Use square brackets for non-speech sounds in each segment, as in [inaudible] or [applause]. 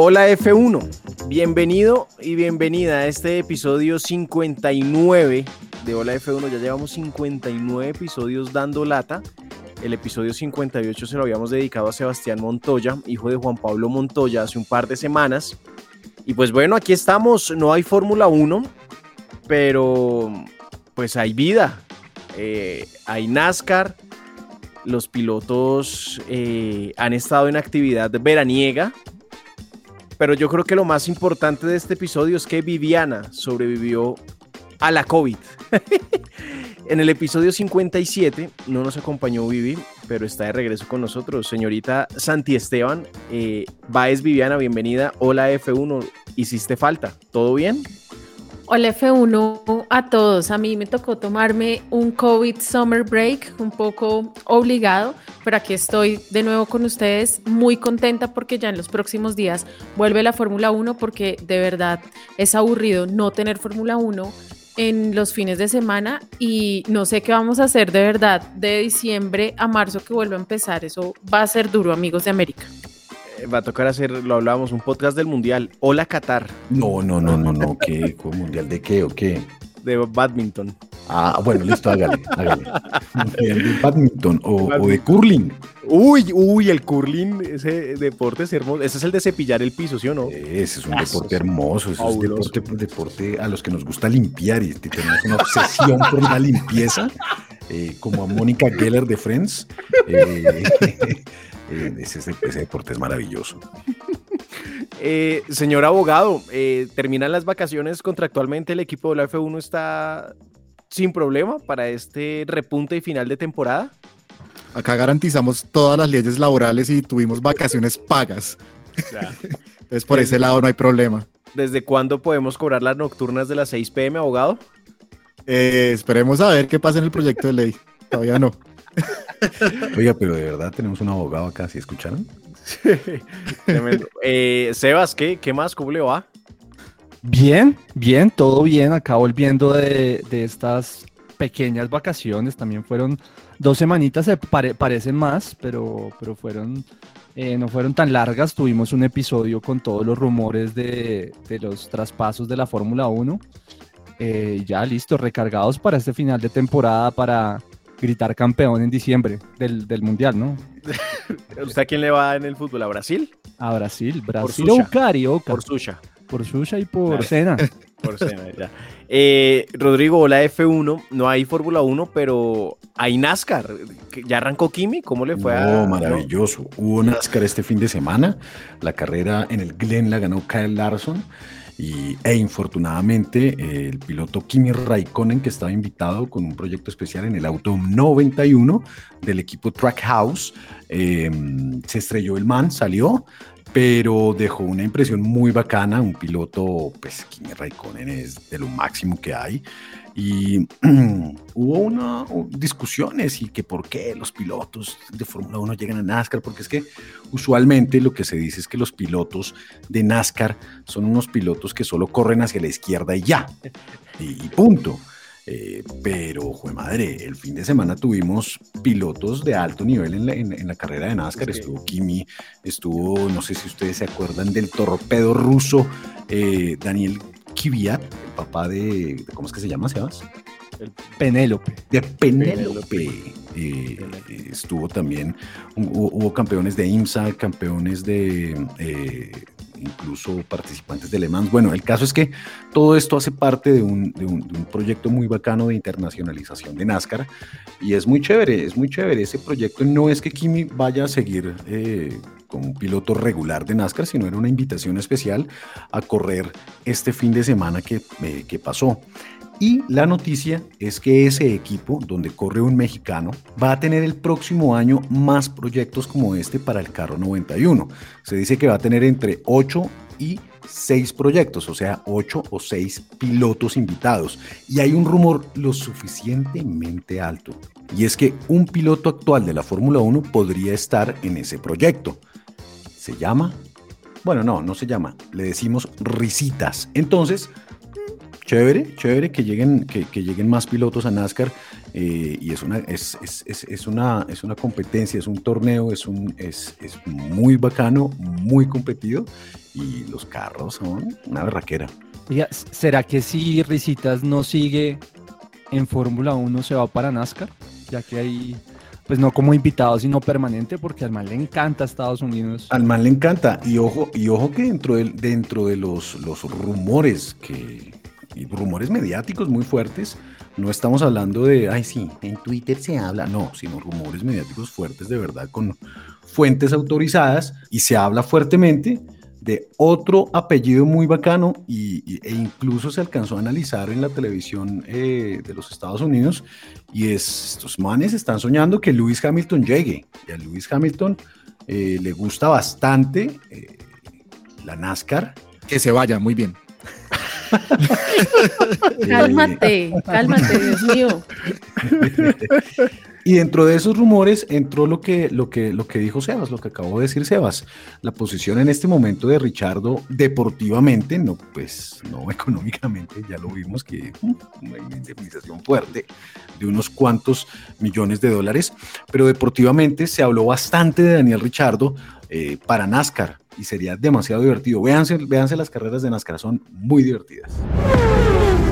Hola F1, bienvenido y bienvenida a este episodio 59 de Hola F1. Ya llevamos 59 episodios dando lata. El episodio 58 se lo habíamos dedicado a Sebastián Montoya, hijo de Juan Pablo Montoya, hace un par de semanas. Y pues bueno, aquí estamos. No hay Fórmula 1, pero pues hay vida. Eh, hay NASCAR. Los pilotos eh, han estado en actividad veraniega pero yo creo que lo más importante de este episodio es que Viviana sobrevivió a la COVID. [laughs] en el episodio 57 no nos acompañó Vivi, pero está de regreso con nosotros. Señorita Santi Esteban, eh, Baez Viviana, bienvenida. Hola F1, hiciste falta. ¿Todo bien? Hola F1 a todos. A mí me tocó tomarme un COVID Summer Break, un poco obligado, pero aquí estoy de nuevo con ustedes, muy contenta porque ya en los próximos días vuelve la Fórmula 1 porque de verdad es aburrido no tener Fórmula 1 en los fines de semana y no sé qué vamos a hacer de verdad de diciembre a marzo que vuelva a empezar. Eso va a ser duro, amigos de América. Va a tocar hacer, lo hablábamos, un podcast del Mundial. Hola Qatar. No, no, no, no, no. ¿Qué? ¿Mundial de qué o qué? De badminton. Ah, bueno, listo, hágale, hágale. de badminton o, de curling. Uy, uy, el curling, ese deporte es hermoso. Ese es el de cepillar el piso, ¿sí o no? Ese es un deporte hermoso. Ese es un deporte, deporte a los que nos gusta limpiar y tenemos una obsesión por la limpieza, eh, como a Mónica Geller de Friends. Eh, [laughs] eh, ese, deporte es maravilloso. Eh, señor abogado, eh, ¿terminan las vacaciones contractualmente? ¿El equipo de la F1 está sin problema para este repunte y final de temporada? Acá garantizamos todas las leyes laborales y tuvimos vacaciones pagas. [laughs] Entonces por ese lado no hay problema. ¿Desde cuándo podemos cobrar las nocturnas de las 6 pm, abogado? Esperemos a ver qué pasa en el proyecto de ley. Todavía no. Oiga, pero de verdad tenemos un abogado acá, ¿sí escucharon? Eh, Sebas, ¿qué, ¿qué más? ¿Cómo le va? Bien, bien, todo bien. Acá volviendo de, de estas pequeñas vacaciones, también fueron dos semanitas, se parecen más, pero, pero fueron, eh, no fueron tan largas. Tuvimos un episodio con todos los rumores de, de los traspasos de la Fórmula 1. Eh, ya listo, recargados para este final de temporada, para gritar campeón en diciembre del, del Mundial, ¿no? [laughs] ¿Usted a quién le va en el fútbol? ¿A Brasil? A Brasil, Brasil por o Carioca. Por Susha. Por Susha y por Cena. [laughs] Por Cena, ya. Eh, Rodrigo, la F1, no hay Fórmula 1, pero hay NASCAR. ¿Ya arrancó Kimi? ¿Cómo le fue a.? maravilloso. Hubo NASCAR este fin de semana. La carrera en el Glen la ganó Kyle Larson. Y, e infortunadamente el piloto Kimi Raikkonen, que estaba invitado con un proyecto especial en el auto 91 del equipo Trackhouse, eh, se estrelló el man, salió, pero dejó una impresión muy bacana, un piloto, pues Kimi Raikkonen es de lo máximo que hay, y [clears throat] hubo una discusiones y que por qué los pilotos de Fórmula 1 llegan a NASCAR, porque es que usualmente lo que se dice es que los pilotos de NASCAR son unos pilotos que solo corren hacia la izquierda y ya, y, punto. Eh, pero, jue madre, el fin de semana tuvimos pilotos de alto nivel en la, en, la carrera de NASCAR. Estuvo Kimi, estuvo, no sé si ustedes se acuerdan del torpedo ruso, eh, Daniel Kvyat, el papá de, ¿cómo es que se llama, Sebas? Penélope. De Penélope. Eh, estuvo también, hubo, hubo campeones de IMSA, campeones de eh, incluso participantes de Le Mans. Bueno, el caso es que todo esto hace parte de un, de un- de un proyecto muy bacano de internacionalización de NASCAR y es muy chévere, es muy chévere ese proyecto. No es que Kimi vaya a seguir eh, como un piloto regular de NASCAR, sino era una invitación especial a correr este fin de semana que, eh, que pasó. Y la noticia es que ese equipo, donde corre un mexicano, va a tener el próximo año más proyectos como este para el carro 91. Se dice que va a tener entre 8 y 6 proyectos, o sea, 8 o 6 pilotos invitados. Y hay un rumor lo suficientemente alto. Y es que un piloto actual de la Fórmula 1 podría estar en ese proyecto. Se llama... Bueno, no, no se llama. Le decimos risitas. Entonces, chévere, chévere que lleguen, que, que lleguen más pilotos a NASCAR eh, y es una, es, es, es, una, es una competencia, es un torneo, es, un, es, es muy bacano, muy competido y los carros son una berraquera. ¿será que si Risitas no sigue en Fórmula 1 se va para NASCAR? Ya que hay, pues no como invitado, sino permanente, porque al man le encanta Estados Unidos. Al man le encanta y ojo, y ojo que dentro de, dentro de los, los rumores que rumores mediáticos muy fuertes, no estamos hablando de, ay sí, en Twitter se habla, no, sino rumores mediáticos fuertes de verdad con fuentes autorizadas y se habla fuertemente de otro apellido muy bacano y, y- e incluso se alcanzó a analizar en la televisión eh, de los Estados Unidos y es, estos manes están soñando que Lewis Hamilton llegue y a Lewis Hamilton eh, le gusta bastante eh, la NASCAR. Que se vaya, muy bien. [laughs] Cálmate, [laughs] cálmate, Dios mío. [laughs] Y dentro de esos rumores entró lo que, lo, que, lo que dijo Sebas, lo que acabó de decir Sebas. La posición en este momento de Richardo deportivamente, no, pues no [laughs] económicamente, ya lo vimos que mm, una indemnización fuerte de unos cuantos millones de dólares, pero deportivamente se habló bastante de Daniel Richardo eh, para NASCAR y sería demasiado divertido. Véanse, véanse las carreras de NASCAR, son muy divertidas.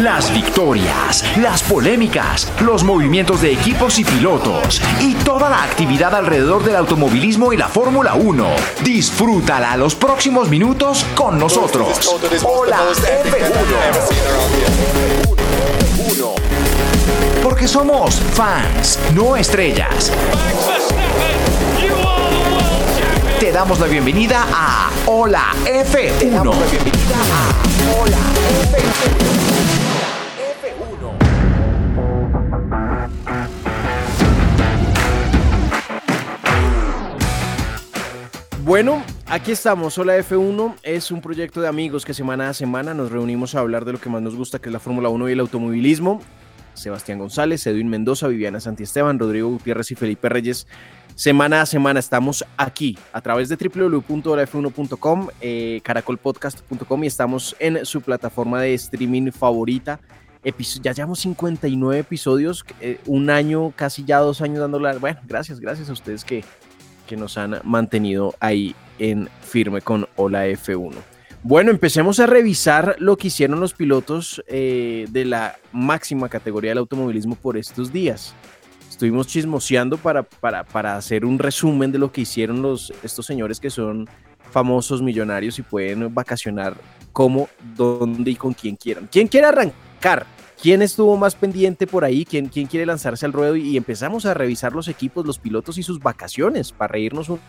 Las victorias, las polémicas, los movimientos de equipos y pilotos y toda la actividad alrededor del automovilismo y la Fórmula 1. Disfrútala los próximos minutos con nosotros. Hola F1. Porque somos fans, no estrellas. Te damos la bienvenida a Hola F1. Te damos la bienvenida a Hola F1. Bueno, aquí estamos. Hola F1 es un proyecto de amigos que semana a semana nos reunimos a hablar de lo que más nos gusta, que es la Fórmula 1 y el automovilismo. Sebastián González, Edwin Mendoza, Viviana Santiesteban, Rodrigo Gutiérrez y Felipe Reyes. Semana a semana estamos aquí a través de www.holaf1.com, eh, caracolpodcast.com y estamos en su plataforma de streaming favorita. Ya llevamos 59 episodios, eh, un año, casi ya dos años dándole. Bueno, gracias, gracias a ustedes que, que nos han mantenido ahí en firme con Hola F1. Bueno, empecemos a revisar lo que hicieron los pilotos eh, de la máxima categoría del automovilismo por estos días. Estuvimos chismoseando para, para, para hacer un resumen de lo que hicieron los, estos señores que son famosos, millonarios y pueden vacacionar como, dónde y con quien quieran. ¿Quién quiere arrancar? ¿Quién estuvo más pendiente por ahí? ¿Quién, quién quiere lanzarse al ruedo? Y empezamos a revisar los equipos, los pilotos y sus vacaciones para reírnos un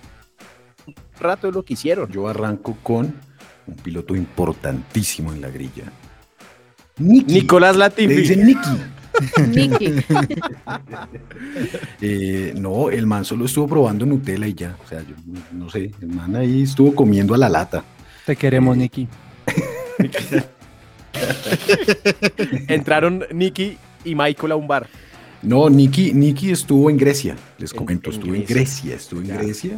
rato de lo que hicieron. Yo arranco con un piloto importantísimo en la grilla. Nicky. Nicolás Le Latifi. dicen Nicky. Nicky. [laughs] Eh, no, el man solo estuvo probando Nutella y ya. O sea, yo no sé, el man ahí estuvo comiendo a la lata. Te queremos, Nicky. [laughs] [laughs] Entraron Nicky y Michael a un bar. No, Nicky, Nicky estuvo en Grecia, les En- comento, en estuvo en Grecia. Grecia, estuvo en Ya. Grecia,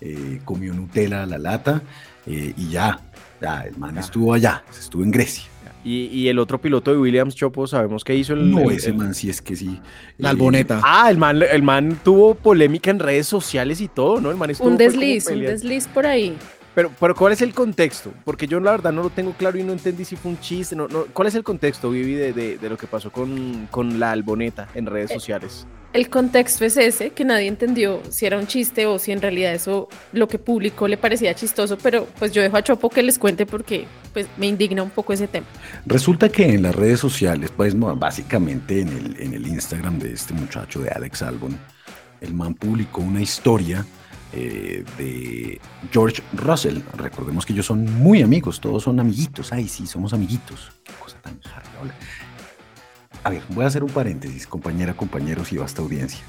eh, comió Nutella a la lata eh, y ya, ya, el man Ya. estuvo allá, estuvo en Grecia. Y, y el otro piloto de Williams Chopo, sabemos que hizo el. No, el- ese el- man sí es que sí. La Eh, alboneta. Ah, el man, el man tuvo polémica en redes sociales y todo, ¿no? El man estuvo Un como desliz, un desliz por ahí. Pero, pero ¿cuál es el contexto? Porque yo la verdad no lo tengo claro y no entendí si fue un chiste. No, no. ¿Cuál es el contexto, Vivi, de, de- de lo que pasó con, con la alboneta en Eh, redes sociales? El contexto es ese, que nadie entendió si era un chiste o si en realidad eso lo que publicó le parecía chistoso, pero pues yo dejo a Chopo que les cuente porque pues me indigna un poco ese tema. Resulta que en las redes sociales, pues no, básicamente en el, en el Instagram de este muchacho de Alex Albon, el man publicó una historia eh, de George Russell. Recordemos que ellos son muy amigos, todos son amiguitos. Ay, sí, somos amiguitos. Qué cosa tan jarra. A ver, voy a hacer un paréntesis, compañera, compañeros y vasta audiencia.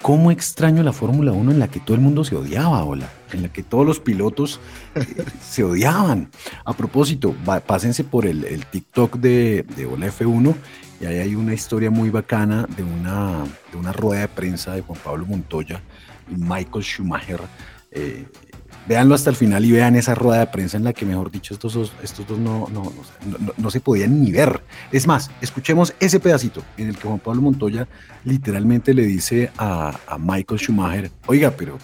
¿Cómo extraño la Fórmula 1 en la que todo el mundo se odiaba, hola? En la que todos los pilotos eh, se odiaban. A propósito, pásense por el, TikTok de, de Hola F1 y ahí hay una historia muy bacana de una, de una rueda de prensa de Juan Pablo Montoya Michael Schumacher. Eh, véanlo hasta el final y vean esa rueda de prensa en la que, mejor dicho, estos dos, estos dos no, no, no- no- no se podían ni ver. Es más, escuchemos ese pedacito en el que Juan Pablo Montoya literalmente le dice a, a Michael Schumacher, oiga, pero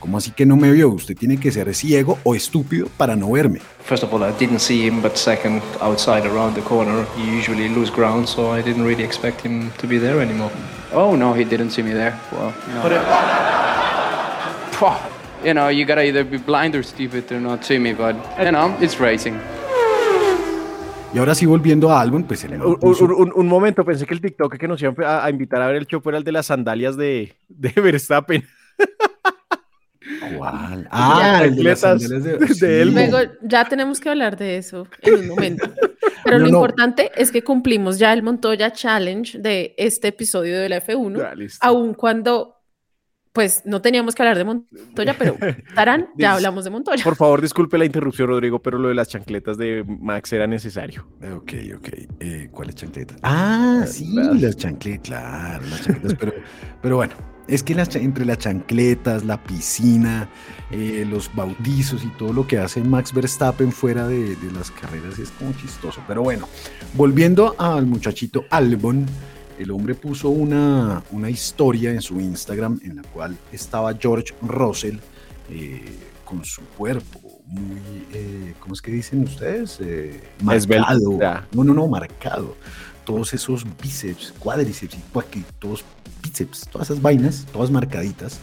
¿cómo así que no me vio? Usted tiene que ser ciego o estúpido para no verme. First of all, I didn't see him, but second, outside around the corner, you usually lose ground, so I didn't really expect him to be there anymore. Oh no, he didn't see me there. Well, no. [laughs] You know, you gotta either be blind or stupid to not see me, but you know, it's racing. Y ahora sí, volviendo a Albon, pues el Un, puso- un- un- un momento, pensé que el TikTok que nos iban a, a invitar a ver el Chopo era el de las sandalias de, de [laughs] Verstappen. ¿Cuál? [laughs] Ah, el de las sandalias de, de sí. Elmo. Luego ya tenemos que hablar de eso en un momento. Pero No, lo no. importante es que cumplimos ya el Montoya Challenge de este episodio de la F1, Ya, aun cuando pues no teníamos que hablar de Montoya, pero [laughs] Tarán, ya hablamos de Montoya. Por favor, disculpe la interrupción, Rodrigo, pero lo de las chancletas de Max era necesario. Ok, ok. Eh, ¿Cuáles chancletas? Ah, sí, las- las chancletas, claro, las chancletas. pero, [laughs] pero bueno, es que las, entre las chancletas, la piscina, eh, los bautizos y todo lo que hace Max Verstappen fuera de, de las carreras es como chistoso. Pero bueno, volviendo al muchachito Albon, el hombre puso una, una historia en su Instagram en la cual estaba George Russell eh, con su cuerpo muy, eh, ¿cómo es que dicen ustedes? Eh, marcado. No, no, no, marcado. Todos esos bíceps, cuádriceps y cuaqui- todos bíceps, todas esas vainas, todas marcaditas.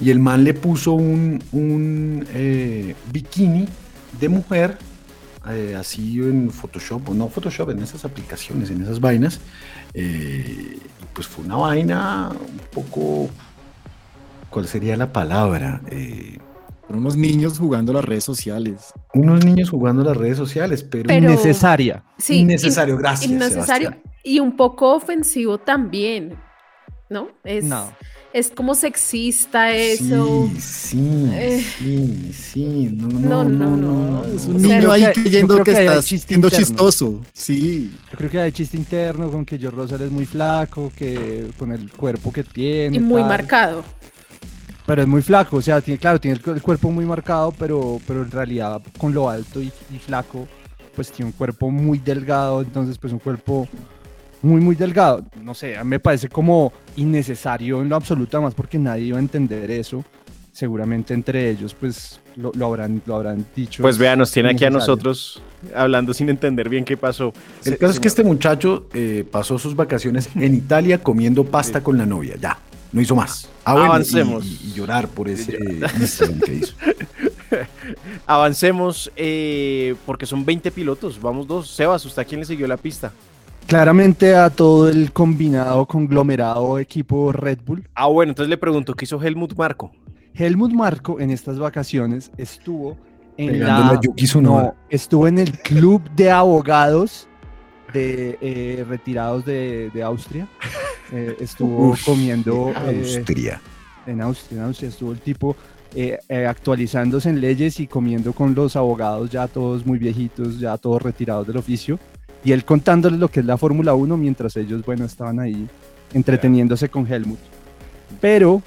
Y el man le puso un, un eh, bikini de mujer, eh, así en Photoshop, o no Photoshop, en esas aplicaciones, en esas vainas. eh, y pues fue una vaina un poco. ¿Cuál sería la palabra? Eh, unos niños jugando las redes sociales. unos niños jugando las redes sociales, pero, Pero- Innecesaria. Sí, innecesario, in- gracias. Innecesario Sebastián. y un poco ofensivo también, ¿no? Es, No. Es como sexista eso. Sí, sí, Eh. sí, sí. No, No, no, no. Es un O sea, niño ahí que- creyendo yo que, que chiste siendo interno. chistoso. Sí. Yo creo que hay chiste interno con que George Russell es muy flaco, que con el cuerpo que tiene. Y muy tal. marcado. Pero es muy flaco, o sea, tiene, claro, tiene el, el cuerpo muy marcado, pero, pero en realidad con lo alto y, y flaco, pues tiene un cuerpo muy delgado, entonces pues un cuerpo muy, muy delgado. No sé, a mí me parece como innecesario en lo absoluto, más porque nadie iba a entender eso. Seguramente entre ellos, pues lo, lo habrán, lo habrán dicho. Pues vean, nos tiene aquí a nosotros hablando sin entender bien qué pasó. El caso es que este muchacho eh, pasó sus vacaciones en Italia comiendo pasta con la novia. Ya, no hizo más. Ah, bueno, Avancemos. Y, y llorar por ese que hizo. [laughs] Avancemos eh, porque son 20 pilotos. Vamos dos. Sebas, ¿usted a quién le siguió la pista? Claramente a todo el combinado, conglomerado equipo Red Bull. Ah, bueno, entonces le pregunto, ¿qué hizo Helmut Marco? Helmut Marco en estas vacaciones estuvo en la, no, estuvo en el club de abogados de eh, retirados de, de Austria. Eh, estuvo Uf, comiendo eh, Austria. en Austria, en Austria estuvo el tipo eh, eh, actualizándose en leyes y comiendo con los abogados ya todos muy viejitos, ya todos retirados del oficio. Y él contándoles lo que es la Fórmula 1 mientras ellos, bueno, estaban ahí entreteniéndose con Helmut. Pero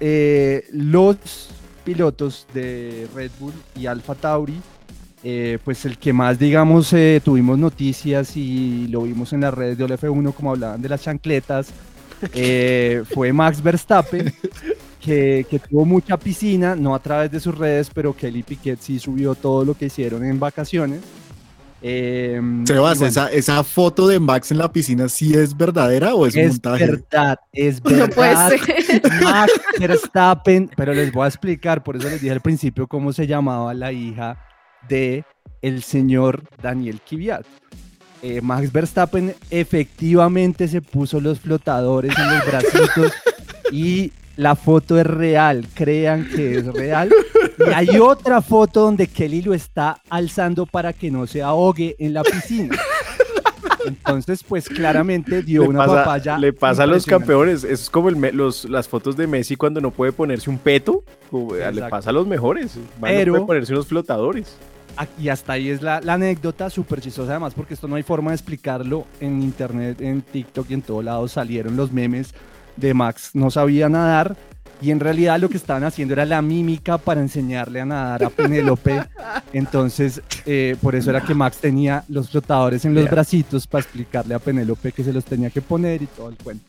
eh, los pilotos de Red Bull y Alfa Tauri eh, pues el que más, digamos, eh, tuvimos noticias y lo vimos en las redes de OLF1, como hablaban de las chancletas, [laughs] fue Max Verstappen, que, que tuvo mucha piscina, no a través de sus redes, pero Kelly Piquet sí subió todo lo que hicieron en vacaciones. Eh, Sebas, bueno, esa, esa foto de Max en la piscina, ¿sí es verdadera o es, es montaje? verdad, es [laughs] No puede verdad. ser. Max Verstappen, pero les voy a explicar, por eso les dije al principio cómo se llamaba la hija de el señor Daniel Kvyat. Eh, Max Verstappen efectivamente se puso los flotadores en los bracitos [laughs] y la foto es real, crean que es real. Y hay otra foto donde Kelly lo está alzando para que no se ahogue en la piscina. Entonces, pues claramente dio Le una pasa, papaya. le pasa a los campeones. Es como el me- los, las fotos de Messi cuando no puede ponerse un peto. eh, Le pasa a los mejores. Pero- no puede ponerse unos flotadores. Y hasta ahí es la, la anécdota súper chistosa, además, porque esto no hay forma de explicarlo en internet, en TikTok y en todo lado salieron los memes de Max no sabía nadar y en realidad lo que estaban haciendo era la mímica para enseñarle a nadar a Penélope. [laughs] Entonces, eh, por eso era que Max tenía los flotadores en los bracitos para explicarle a Penélope que se los tenía que poner y todo el cuento.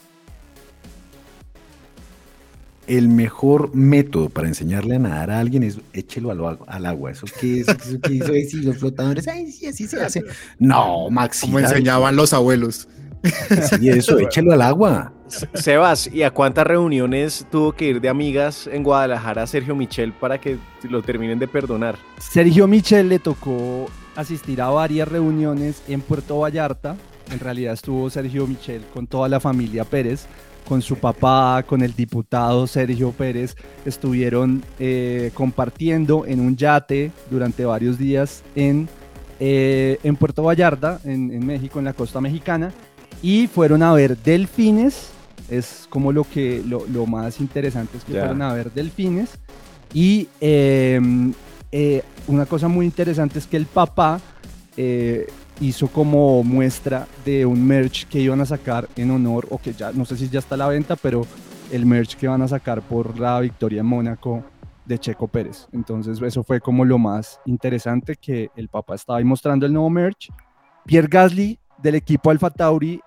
El mejor método para enseñarle a nadar a alguien es échelo al, agua- al agua. ¿Eso qué es? ¿Eso qué hizo? Sí, los flotadores. Ay, sí, así se hace. No, Maxi. Como enseñaban los abuelos. [laughs] Sí, eso, [laughs] échelo al agua. Sebas, ¿y a cuántas reuniones tuvo que ir de amigas en Guadalajara Sergio Michel para que lo terminen de perdonar? Sergio Michel le tocó asistir a varias reuniones en Puerto Vallarta. En realidad estuvo Sergio Michel con toda la familia Pérez, con su papá, con el diputado Sergio Pérez. Estuvieron eh, compartiendo en un yate durante varios días en, eh, en Puerto Vallarta, en, en México, en la costa mexicana. Y fueron a ver delfines. Es como lo que lo, lo más interesante es que fueron a ver delfines. Y eh, eh, una cosa muy interesante es que el papá eh, hizo como muestra de un merch que iban a sacar en honor, o que ya, no sé si ya está a la venta, pero el merch que van a sacar por la victoria en Mónaco de Checo Pérez. Entonces eso fue como lo más interesante que el papá estaba ahí mostrando el nuevo merch. Pierre Gasly del equipo Alfa Tauri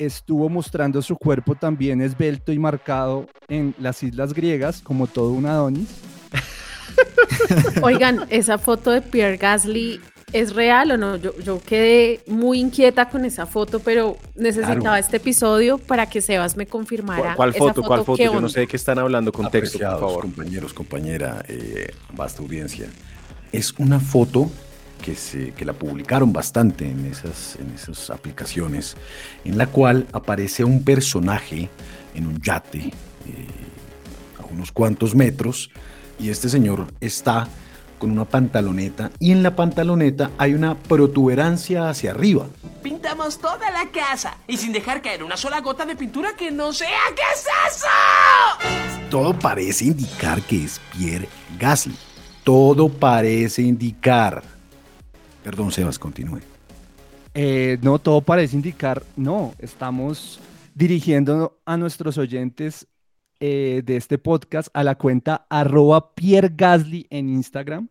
estuvo mostrando su cuerpo también esbelto y marcado en las islas griegas como todo un Adonis. [laughs] Oigan, esa foto de Pierre Gasly es real o no? Yo, yo quedé muy inquieta con esa foto, pero necesitaba Claro. este episodio para que Sebas me confirmara. ¿Cuál, cuál foto? ¿Cuál foto? ¿qué Yo no sé de qué están hablando. Contexto, por favor. compañeros, compañera, eh, vasta audiencia. Es una foto que, se, que la publicaron bastante en esas, en esas aplicaciones, en la cual aparece un personaje en un yate eh, a unos cuantos metros y este señor está con una pantaloneta y en la pantaloneta hay una protuberancia hacia arriba. Pintamos toda la casa y sin dejar caer una sola gota de pintura que no sea. ¿Qué es eso? Todo parece indicar que es Pierre Gasly. Todo parece indicar. Perdón, Sebas, continúe. Eh, no, todo parece indicar, no, estamos dirigiendo a nuestros oyentes eh, de este podcast a la cuenta arroba Pierre Gasly en Instagram,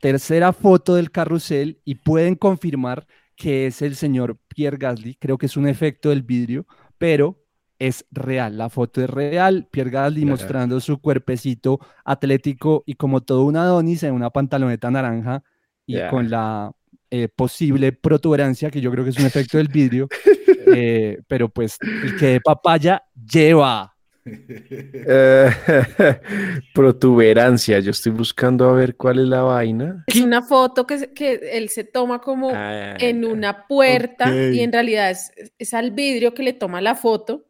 tercera foto del carrusel y pueden confirmar que es el señor Pierre Gasly, creo que es un efecto del vidrio, pero es real, la foto es real, Pierre Gasly mostrando su cuerpecito atlético y como todo un Adonis en una pantaloneta naranja y con la eh, posible protuberancia, que yo creo que es un efecto del vidrio, eh, [laughs] pero pues el que de papaya lleva. Eh, [laughs] protuberancia. Yo estoy buscando a ver cuál es la vaina. Es una foto que, que él se toma como Ah, en una puerta Ok. y en realidad es, es al vidrio que le toma la foto,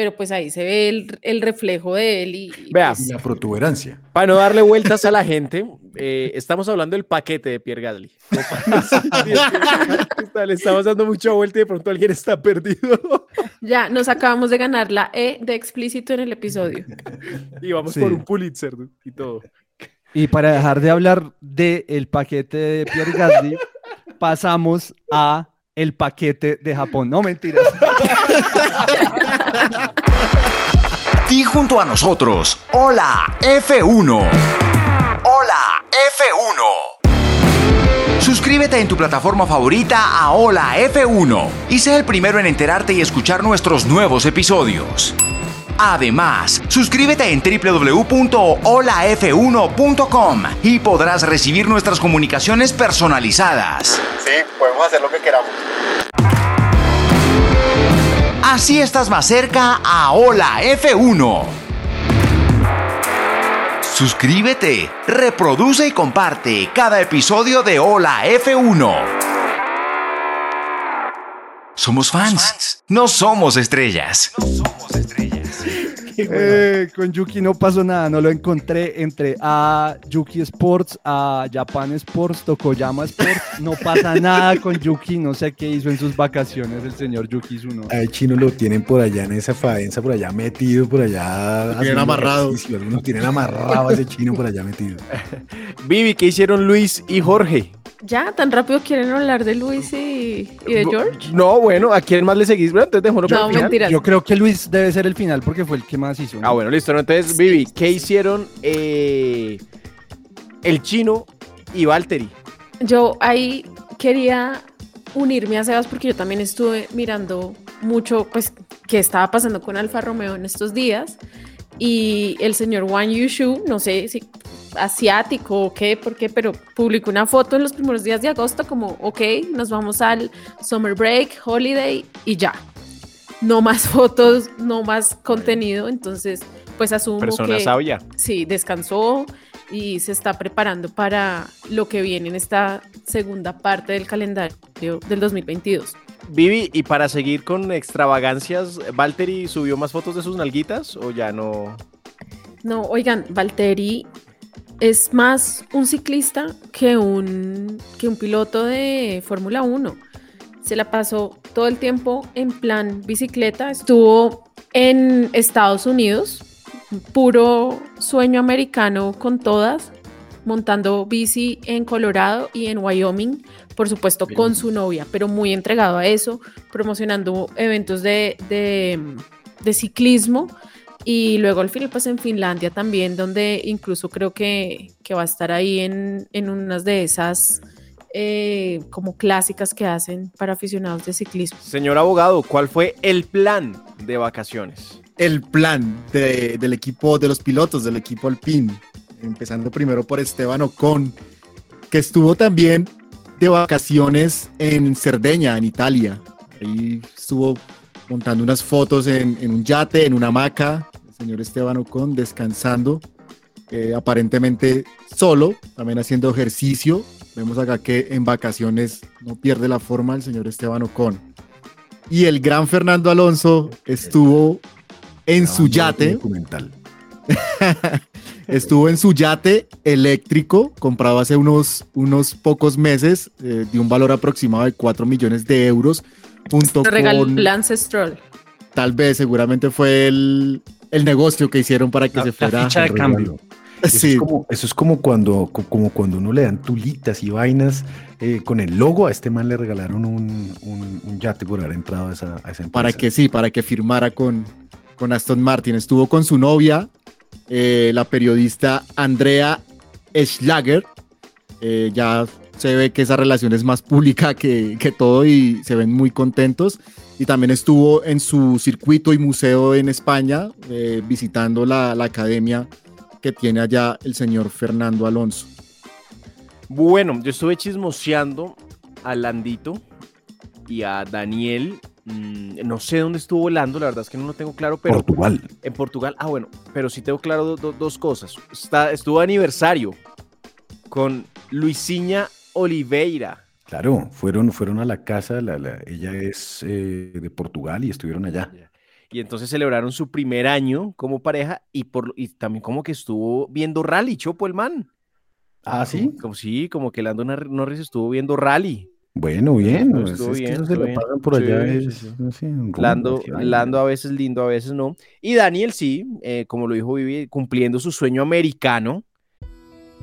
pero pues ahí se ve el, el reflejo de él y, y, Vea. pues, Y la protuberancia. Para no darle vueltas a la gente, eh, estamos hablando del paquete de Pierre Gasly. Le estamos dando mucha vuelta y de pronto alguien está perdido. ya nos acabamos de ganar la E de explícito en el episodio. Y vamos Sí. por un Pulitzer y todo. Y para dejar de hablar del paquete de Pierre Gasly, pasamos a el paquete de Japón. No, mentiras. [laughs] Di junto a nosotros, hola F1. Hola F1. Suscríbete Suscríbete en tu plataforma favorita a Hola F1 y sé el primero en enterarte y escuchar nuestros nuevos episodios. Además, suscríbete en www.holaf1.com y podrás recibir nuestras comunicaciones personalizadas. Sí, podemos hacer lo que queramos. Así estás más cerca a Hola F1. Suscríbete, reproduce y comparte cada episodio de Hola F1. Somos fans, no somos estrellas. [laughs] Eh, con Yuki no pasó nada, no lo encontré. Entre a Yuki Sports, a Japan Sports, Tokoyama Sports. No pasa nada con Yuki. No sé qué hizo en sus vacaciones el señor Yuki Tsuno. A chino lo tienen por allá en esa faenza, por allá metido, por allá. tienen amarrado. Algunos tienen amarrado a ese chino por allá metido. [laughs] Vivi, ¿qué hicieron Luis y Jorge? Ya, tan rápido quieren hablar de Luis y, y de George. No, bueno, ¿a quién más le seguís? Bueno, entonces dejémoslo para No, el final. mentiras. Yo creo que Luis debe ser el final porque fue el que más hizo. ¿no? Ah, bueno, listo. ¿no? Entonces, Vivi, ¿qué hicieron eh, el chino y Valtteri? Yo ahí quería unirme a Sebas porque yo también estuve mirando mucho, pues, qué estaba pasando con Alfa Romeo en estos días. Y el señor Wang Yushu, no sé si asiático o qué, por qué, pero publicó una foto en los primeros días de agosto como, ok, nos vamos al summer break, holiday y ya. No más [laughs] fotos, no más contenido, entonces pues asumo Persona que sabia. sí, descansó y se está preparando para lo que viene en esta segunda parte del calendario del 2022. Vivi, y para seguir con extravagancias, ¿Valtteri subió más fotos de sus nalguitas o ya no? No, oigan, Valtteri es más un ciclista que un, que un piloto de Fórmula 1. Se la pasó todo el tiempo en plan bicicleta. Estuvo en Estados Unidos, puro sueño americano con todas, montando bici en Colorado y en Wyoming, por supuesto con su novia, pero muy entregado a eso, promocionando eventos de, de, de ciclismo. Y luego al final pues en Finlandia también, donde incluso creo que, que va a estar ahí en, en unas de esas eh, como clásicas que hacen para aficionados de ciclismo. Señor abogado, ¿cuál fue el plan de vacaciones? El plan de- del equipo, de los pilotos del equipo Alpine, empezando primero por Esteban Ocon, que estuvo también de vacaciones en Cerdeña, en Italia. Ahí estuvo montando unas fotos en, en un yate, en una hamaca, el señor Esteban Ocon descansando, eh, aparentemente solo, también haciendo ejercicio. Vemos acá que en vacaciones no pierde la forma el señor Esteban Ocon. Y el gran Fernando Alonso estuvo en su yate, Documental. [laughs] estuvo en su yate eléctrico, comprado hace unos, unos pocos meses, eh, de un valor aproximado de 4 millones de euros, junto Te regaló con, Lance Stroll. tal vez, seguramente fue el, el negocio que hicieron para que La- se la fuera. ficha de cambio. [laughs] Eso, Sí. es como, eso es como cuando, co- como cuando uno le dan tulitas y vainas eh, con el logo. A este man le regalaron un, un- un yate por haber entrado a esa, a esa empresa. para que sí, para que firmara con, con Aston Martin. Estuvo con su novia, eh, la periodista Andrea Schlager. Eh, ya se ve que esa relación es más pública que, que todo y se ven muy contentos. Y también estuvo en su circuito y museo en España, eh, visitando la, la academia que tiene allá el señor Fernando Alonso. Bueno, yo estuve chismoseando a Landito y a Daniel. mm, no sé dónde estuvo volando, la verdad es que no lo tengo claro, pero Portugal. en Portugal. Ah, bueno, pero sí tengo claro do- do- dos cosas. Está, estuvo de aniversario con Luisiña Oliveira. Claro, fueron, fueron a la casa. la- la- ella es eh, de Portugal y estuvieron allá. Y entonces celebraron su primer año como pareja y, por, y también como que estuvo viendo rally, Chopo el man. Ah, sí. Como, sí, como que Lando Norris estuvo viendo rally. Bueno, bien. Estuvo pues, que bien, eso se estuvo lo bien. pagan por allá. sí, es, sí. no sé, rumbo, Lando. Lando a veces lindo, a veces no. Y Daniel sí, eh, como lo dijo Vivi, cumpliendo su sueño americano.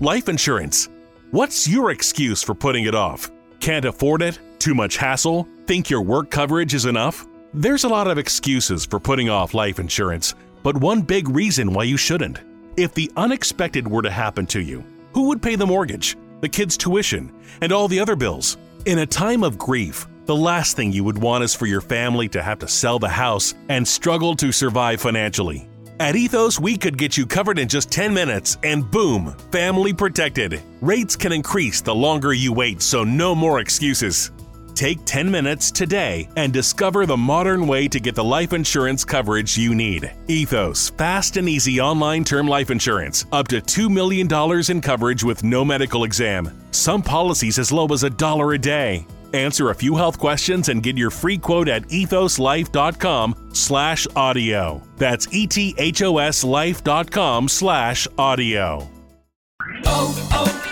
Life insurance. What's your excuse for putting it off? Can't afford it? Too much hassle? Think your work coverage is enough? There's a lot of excuses for putting off life insurance, but one big reason why you shouldn't. If the unexpected were to happen to you, who would pay the mortgage? the kids' tuition, and all the other bills. In a time of grief, the last thing you would want is for your family to have to sell the house and struggle to survive financially. At Ethos, we could get you covered in just 10 minutes and boom, family protected. Rates can increase the longer you wait, so no more excuses. Take 10 minutes today and discover the modern way to get the life insurance coverage you need. Ethos, fast and easy online term life insurance, up to $2 million in coverage with no medical exam. Some policies as low as a dollar a day. Answer a few health questions and get your free quote at ethoslife.com slash audio. That's E-T-H-O-S life.com slash audio. Oh, oh,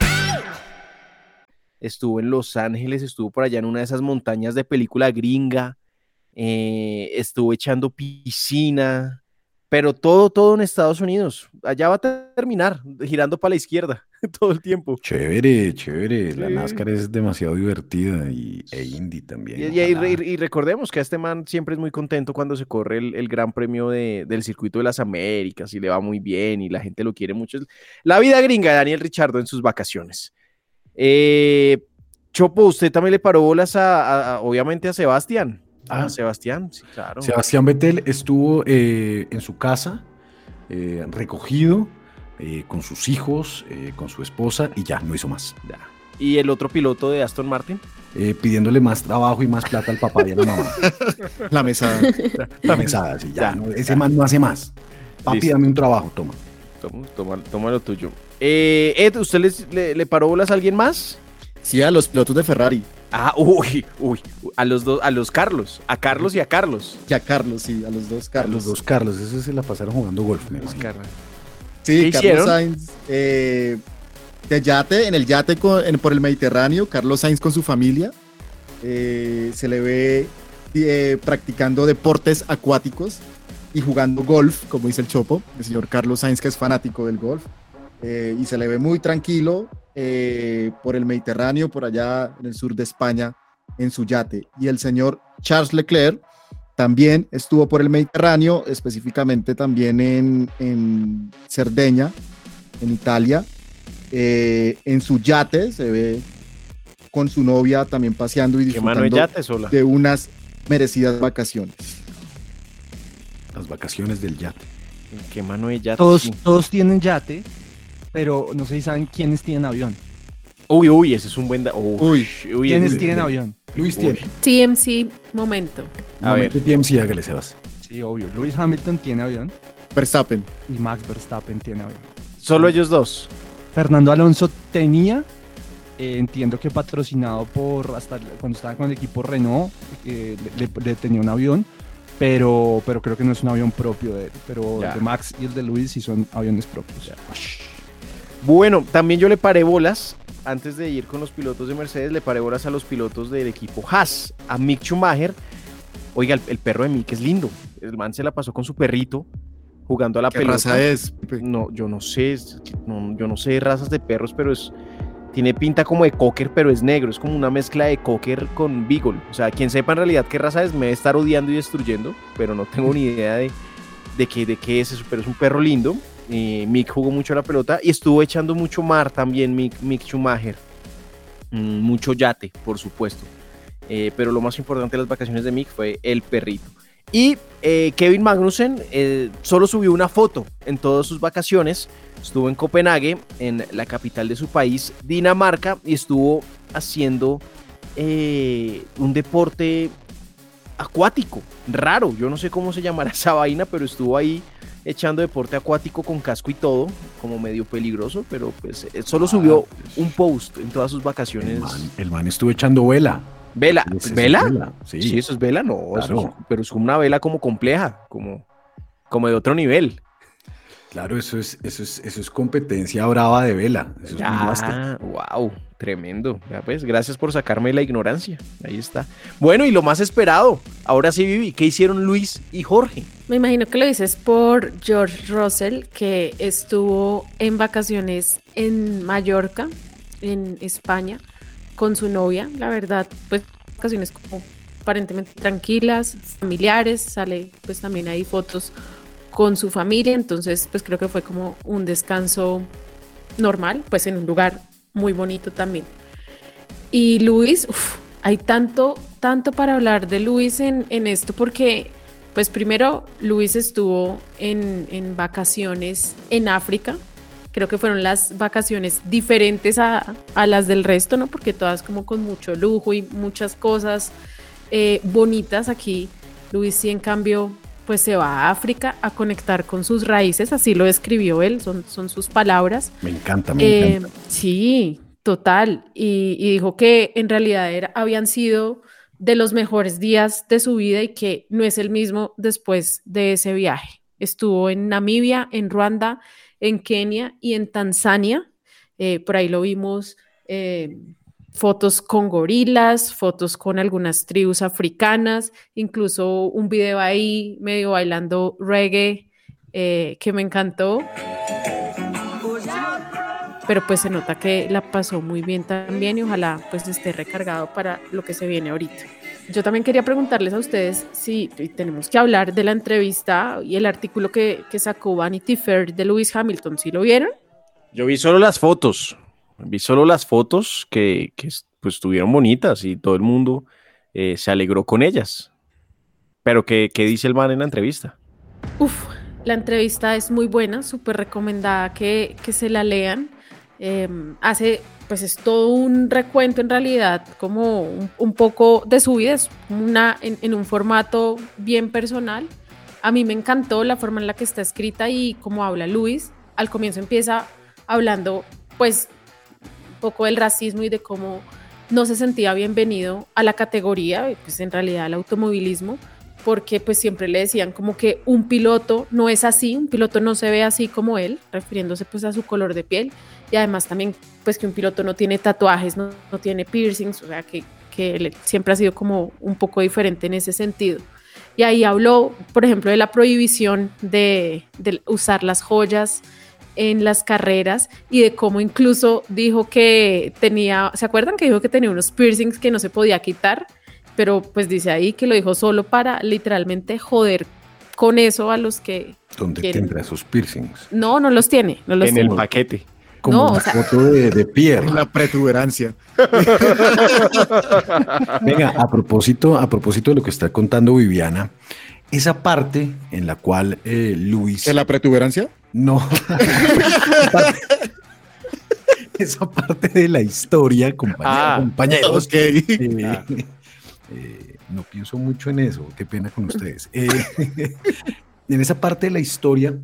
Estuvo en Los Ángeles, estuvo por allá en una de esas montañas de película gringa, eh, estuvo echando piscina, pero todo, todo en Estados Unidos. Allá va a terminar, girando para la izquierda [laughs] todo el tiempo. Chévere, chévere. La. NASCAR es demasiado divertida y, e indie también. Y, y- y- ojalá. y recordemos que a este man siempre es muy contento cuando se corre el, el Gran Premio de- del Circuito de las Américas y le va muy bien y la gente lo quiere mucho. La vida gringa de Daniel Richardo en sus vacaciones. Eh, Chopo, usted también le paró bolas a, a- a- obviamente a Sebastián. Ah. A Sebastián, sí, claro. Sebastián Vettel estuvo eh, en su casa, eh, recogido, eh, con sus hijos, eh, con su esposa y ya, no hizo más. Ya. Y el otro piloto de Aston Martin. Eh, pidiéndole más trabajo y más plata al papá y a la mamá. [laughs] La mesada. La mesada, sí, ya. Ya, no, ese man no hace más. Papi, Listo. dame un trabajo, toma. Toma, toma, toma lo tuyo. Eh, Ed, ¿usted les- le, le paró bolas a alguien más? Sí, a los pilotos de Ferrari. Ah, uy, uy, a los dos, a los Carlos, a Carlos y a Carlos. Y a Carlos, sí, a los dos A Carlos. los dos Carlos, esos se la pasaron jugando golf. me. Sí, ¿Qué Carlos hicieron? Sainz, eh, de yate, en el yate con- en- por el Mediterráneo, Carlos Sainz con su familia, eh, se le ve eh, practicando deportes acuáticos y jugando golf, como dice el Chopo, el señor Carlos Sainz, que es fanático del golf, eh, y se le ve muy tranquilo eh, por el Mediterráneo, por allá en el sur de España, en su yate. Y el señor Charles Leclerc también estuvo por el Mediterráneo, específicamente también en, en Cerdeña, en Italia. Eh, en su yate se ve con su novia también paseando y ¿Qué mano de disfrutando yate sola? de unas merecidas vacaciones. Las vacaciones del yate. ¿Qué mano de yate? Todos, sí. todos tienen yate, pero no sé si saben quiénes tienen avión. Uy, uy, ese es un buen... da- Uy, Uy, uy, ¿Quiénes tienen avión? Luis tiene. TMC, momento. A ver. TMC, hágale, Sebas. Sí, obvio. Lewis Hamilton tiene avión Verstappen. y Max Verstappen tiene avión. Solo ellos dos. Fernando Alonso tenía, eh, entiendo que patrocinado por, hasta cuando estaba con el equipo Renault, eh, le, le- le tenía un avión, pero, pero creo que no es un avión propio de él. Pero Ya. el de Max y el de Luis sí son aviones propios. Bueno, también yo le paré bolas, antes de ir con los pilotos de Mercedes, le paré bolas a los pilotos del equipo Haas, a Mick Schumacher. Oiga, el, el perro de Mick es lindo. El man se la pasó con su perrito jugando a la ¿Qué pelota. raza es? No, yo no sé, no- yo no sé razas de perros, pero es tiene pinta como de cocker, pero es negro, es como una mezcla de cocker con beagle. O sea, quien sepa en realidad qué raza es, me debe estar odiando y destruyendo, pero no tengo ni idea de, de qué, de qué es eso, pero es un perro lindo. Eh, Mick jugó mucho la pelota y estuvo echando mucho mar también Mick, Mick Schumacher. Mm, mucho yate, por supuesto. Eh, pero lo más importante de las vacaciones de Mick fue el perrito. Y eh, Kevin Magnussen eh, solo subió una foto en todas sus vacaciones. Estuvo en Copenhague, en la capital de su país, Dinamarca, y estuvo haciendo un deporte acuático, raro. Yo no sé cómo se llamará [laughs] esa vaina, pero estuvo ahí echando deporte acuático con casco y todo, como medio peligroso, pero pues eh, solo subió un post en todas sus El vacaciones. man, el man estuvo echando vela. Vela, es ¿vela? vela, Sí. Sí. eso es vela, no, eso Claro. es- pero es una vela como compleja, como, como de otro nivel. Claro, eso es, eso es, eso es competencia brava de vela. Eso es un wow, tremendo. Ya pues, gracias por sacarme la ignorancia. Ahí está. Bueno, y lo más esperado. Ahora sí, Vivi, ¿qué hicieron Luis y Jorge? Me imagino que lo dices por George Russell, que estuvo en vacaciones en Mallorca, en España, con su novia. La verdad, pues vacaciones como aparentemente tranquilas, familiares. Sale pues también hay fotos con su familia, entonces pues creo que fue como un descanso normal, pues en un lugar muy bonito también. Y Luis, hay tanto, tanto para hablar de Luis en, en esto porque pues primero Luis estuvo en, en, vacaciones en África, creo que fueron las vacaciones diferentes a, a, las del resto, ¿no? Porque todas como con mucho lujo y muchas cosas eh, bonitas aquí. Luis sí en cambio pues se va a África a conectar con sus raíces, así lo escribió él, son, son sus palabras. Me encanta, me Eh, encanta. Sí, total. Y, y dijo que en realidad era- habían sido de los mejores días de su vida y que no es el mismo después de ese viaje. Estuvo en Namibia, en Ruanda, en Kenia y en Tanzania. Eh, por ahí lo vimos. eh, fotos con gorilas, fotos con algunas tribus africanas, incluso un video ahí medio bailando reggae eh, que me encantó. Pero pues se nota que la pasó muy bien también y ojalá pues esté recargado para lo que se viene ahorita. Yo también quería preguntarles a ustedes si tenemos que hablar de la entrevista y el artículo que, que sacó Vanity Fair de Lewis Hamilton. ¿Sí lo vieron? Yo vi solo las fotos, vi solo las fotos que, que, pues estuvieron bonitas y todo el mundo eh, se alegró con ellas. Pero ¿qué, qué dice el man en la entrevista? Uf, la entrevista es muy buena, súper recomendada que, que se la lean. Eh, hace, pues es todo un recuento en realidad, como un, un poco de su vida, es una, en, en, un formato bien personal. A mí me encantó la forma en la que está escrita y cómo habla Luis. Al comienzo empieza hablando, pues, poco del racismo y de cómo no se sentía bienvenido a la categoría, pues en realidad al automovilismo, porque pues siempre le decían como que un piloto no es así, un piloto no se ve así como él, refiriéndose pues a su color de piel, y además también pues que un piloto no tiene tatuajes, no, tiene piercings, o sea que, siempre ha sido como un poco diferente en ese sentido. Y ahí habló, por ejemplo, de la prohibición de usar las joyas, en las carreras y de cómo incluso dijo que tenía, ¿se acuerdan que dijo que tenía unos piercings que no se podía quitar? Pero pues dice ahí que lo dijo solo para literalmente joder con eso a los que... ¿Dónde quieren. tendrá esos piercings? No, no los tiene. No los en tiene. el paquete. Como No, la o sea- foto de, de Pierre. La protuberancia. [laughs] Venga, a propósito, a propósito de lo que está contando Viviana, esa parte en la cual eh, Luis. ¿En la protuberancia? No. [laughs] esa parte de la historia, compañeros, Ah, compañeros. eh, eh, no pienso mucho en eso, qué pena con ustedes. Eh, [laughs] en esa parte de la historia,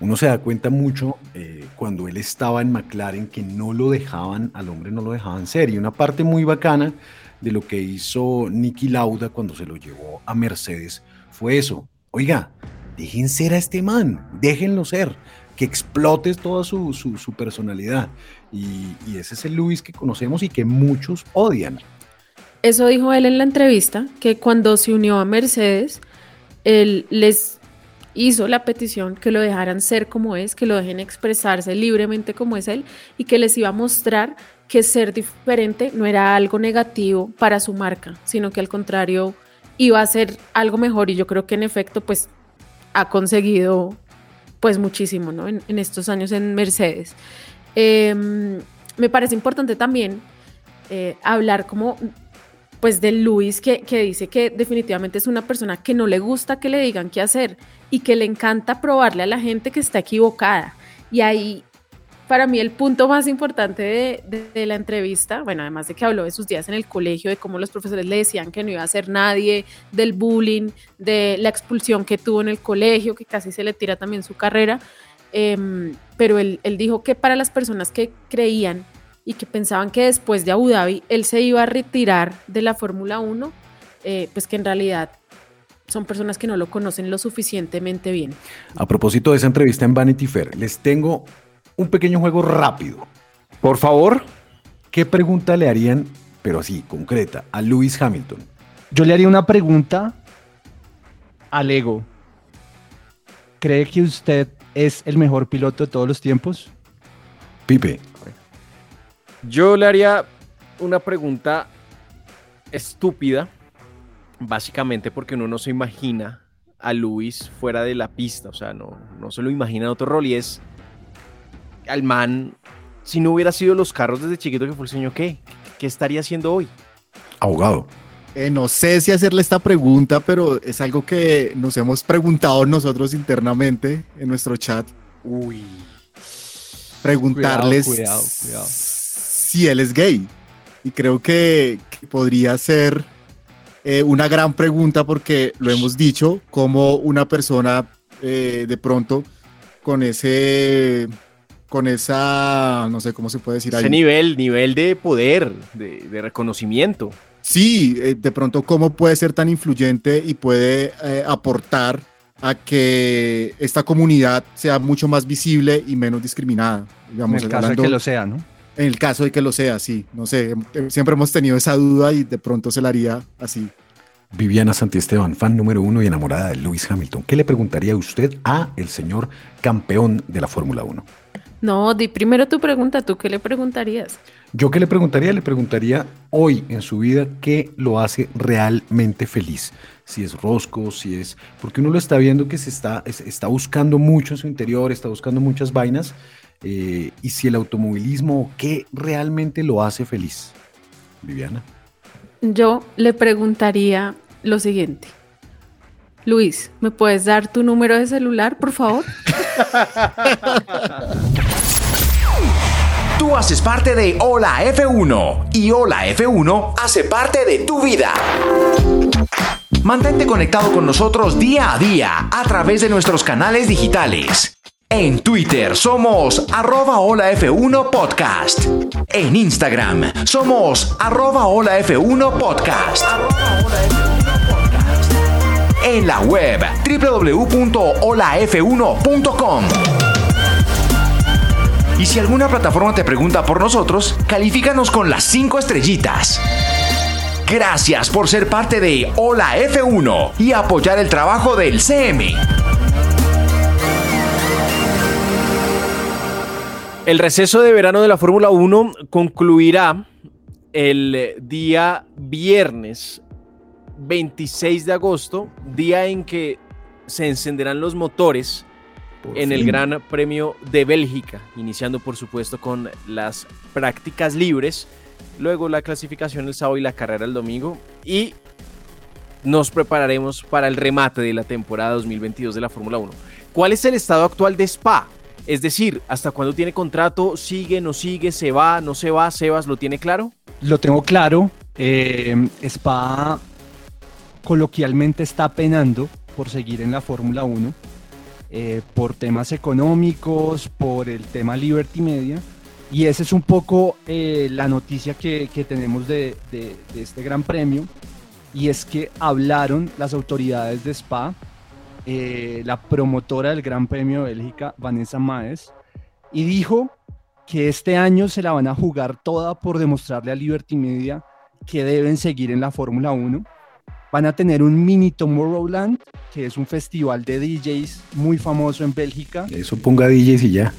uno se da cuenta mucho eh, cuando él estaba en McLaren que no lo dejaban, al hombre no lo dejaban ser. Y una parte muy bacana de lo que hizo Nicky Lauda cuando se lo llevó a Mercedes fue eso. Oiga, dejen ser a este man, déjenlo ser, que explote toda su, su- personalidad. Y, y ese es el Luis que conocemos y que muchos odian. Eso dijo él en la entrevista, que cuando se unió a Mercedes, él les hizo la petición que lo dejaran ser como es, que lo dejen expresarse libremente como es él y que les iba a mostrar que ser diferente no era algo negativo para su marca, sino que al contrario iba a ser algo mejor y yo creo que en efecto pues ha conseguido pues muchísimo ¿no? en, estos años en Mercedes. Eh, me parece importante también eh, hablar como pues de Luis que, que dice que definitivamente es una persona que no le gusta que le digan qué hacer y que le encanta probarle a la gente que está equivocada. Y ahí, para mí, el punto más importante de, la entrevista, bueno, además de que habló de sus días en el colegio, de cómo los profesores le decían que no iba a ser nadie, del bullying, de la expulsión que tuvo en el colegio, que casi se le tira también su carrera, em, pero él, él dijo que para las personas que creían y que pensaban que después de Abu Dhabi él se iba a retirar de la Fórmula 1, eh, pues que en realidad son personas que no lo conocen lo suficientemente bien. A propósito de esa entrevista en Vanity Fair, les tengo un pequeño juego rápido. Por favor. ¿Qué pregunta le harían, pero así, concreta, a Lewis Hamilton? Yo le haría una pregunta al ego. ¿Cree que usted es el mejor piloto de todos los tiempos? Pipe. Yo le haría una pregunta estúpida, básicamente porque uno no se imagina a Luis fuera de la pista, o sea, no, no se lo imagina en otro rol y es al man, si no hubiera sido los carros desde chiquito que fue el sueño, ¿qué? ¿Qué estaría haciendo hoy? Abogado. Eh, no sé si hacerle esta pregunta, pero es algo que nos hemos preguntado nosotros internamente en nuestro chat. Uy. Preguntarles Cuidado, cuidado, cuidado. si él es gay. Y creo que, que podría ser eh, una gran pregunta porque lo hemos dicho, como una persona eh, de pronto con ese, con esa, no sé cómo se puede decir Ese ahí. nivel, nivel de poder, de, de reconocimiento. Sí, eh, de pronto cómo puede ser tan influyente y puede eh, aportar a que esta comunidad sea mucho más visible y menos discriminada. En el caso de que lo sea, ¿no? En el caso de que lo sea, sí. No sé, eh, siempre hemos tenido esa duda y de pronto se la haría así. Viviana Santiesteban, fan número uno y enamorada de Lewis Hamilton. ¿Qué le preguntaría usted a el señor campeón de la Fórmula 1? No, di primero tu pregunta, ¿tú qué le preguntarías? Yo qué le preguntaría, le preguntaría hoy en su vida qué lo hace realmente feliz. Si es rosco, si es... Porque uno lo está viendo que se está, es- está buscando mucho en su interior, está buscando muchas vainas. eh, y si el automovilismo, ¿qué realmente lo hace feliz? Viviana. Yo le preguntaría lo siguiente. Luis, ¿me puedes dar tu número de celular, por favor? [laughs] Tú haces parte de Hola F1 y Hola F1 hace parte de tu vida. Mantente conectado con nosotros día a día a través de nuestros canales digitales. En Twitter somos arroba Hola F1 Podcast. En Instagram somos arroba Hola F1 Podcast. En la web www.holaf1.com. Y si alguna plataforma te pregunta por nosotros, califícanos con las 5 estrellitas. Gracias por ser parte de Hola F1 y apoyar el trabajo del CM. El receso de verano de la Fórmula 1 concluirá el día viernes 26 de agosto, día en que se encenderán los motores en el. Gran Premio de Bélgica, iniciando por supuesto con las prácticas libres, luego la clasificación el sábado y la carrera el domingo y nos prepararemos para el remate de la temporada 2022 de la Fórmula 1. ¿Cuál es el estado actual de Spa? Es decir, ¿hasta cuándo tiene contrato? ¿Sigue, no sigue? ¿Se va, no se va? ¿Sebas lo tiene claro? Lo tengo claro. eh, Spa coloquialmente está penando por seguir en la Fórmula 1, eh, por temas económicos, por el tema Liberty Media. Y esa es un poco eh, la noticia que, que tenemos de, de- de este gran premio. Y es que hablaron las autoridades de Spa, eh, la promotora del Gran Premio de Bélgica, Vanessa Maes, y dijo que este año se la van a jugar toda por demostrarle a Liberty Media que deben seguir en la Fórmula 1. Van a tener un mini Tomorrowland, que es un festival de DJs muy famoso en Bélgica. Eso ponga DJs y ya.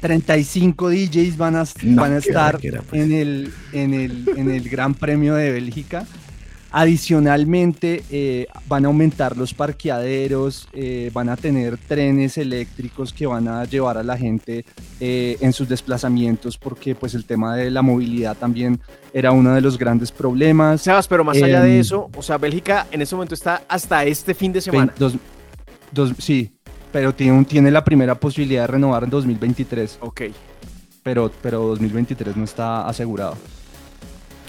35 DJs van a, No, van a estar pues. en, el, en, el, en el Gran Premio de Bélgica. Adicionalmente, eh, van a aumentar los parqueaderos, eh, van a tener trenes eléctricos que van a llevar a la gente eh, en sus desplazamientos, porque pues el tema de la movilidad también era uno de los grandes problemas. Sebas, pero más allá de Em, eso, o sea, Bélgica en este momento está hasta este fin de semana. Vein- dos- dos- sí, pero tiene, un- tiene la primera posibilidad de renovar en 2023. Ok. Pero, pero 2023 no está asegurado.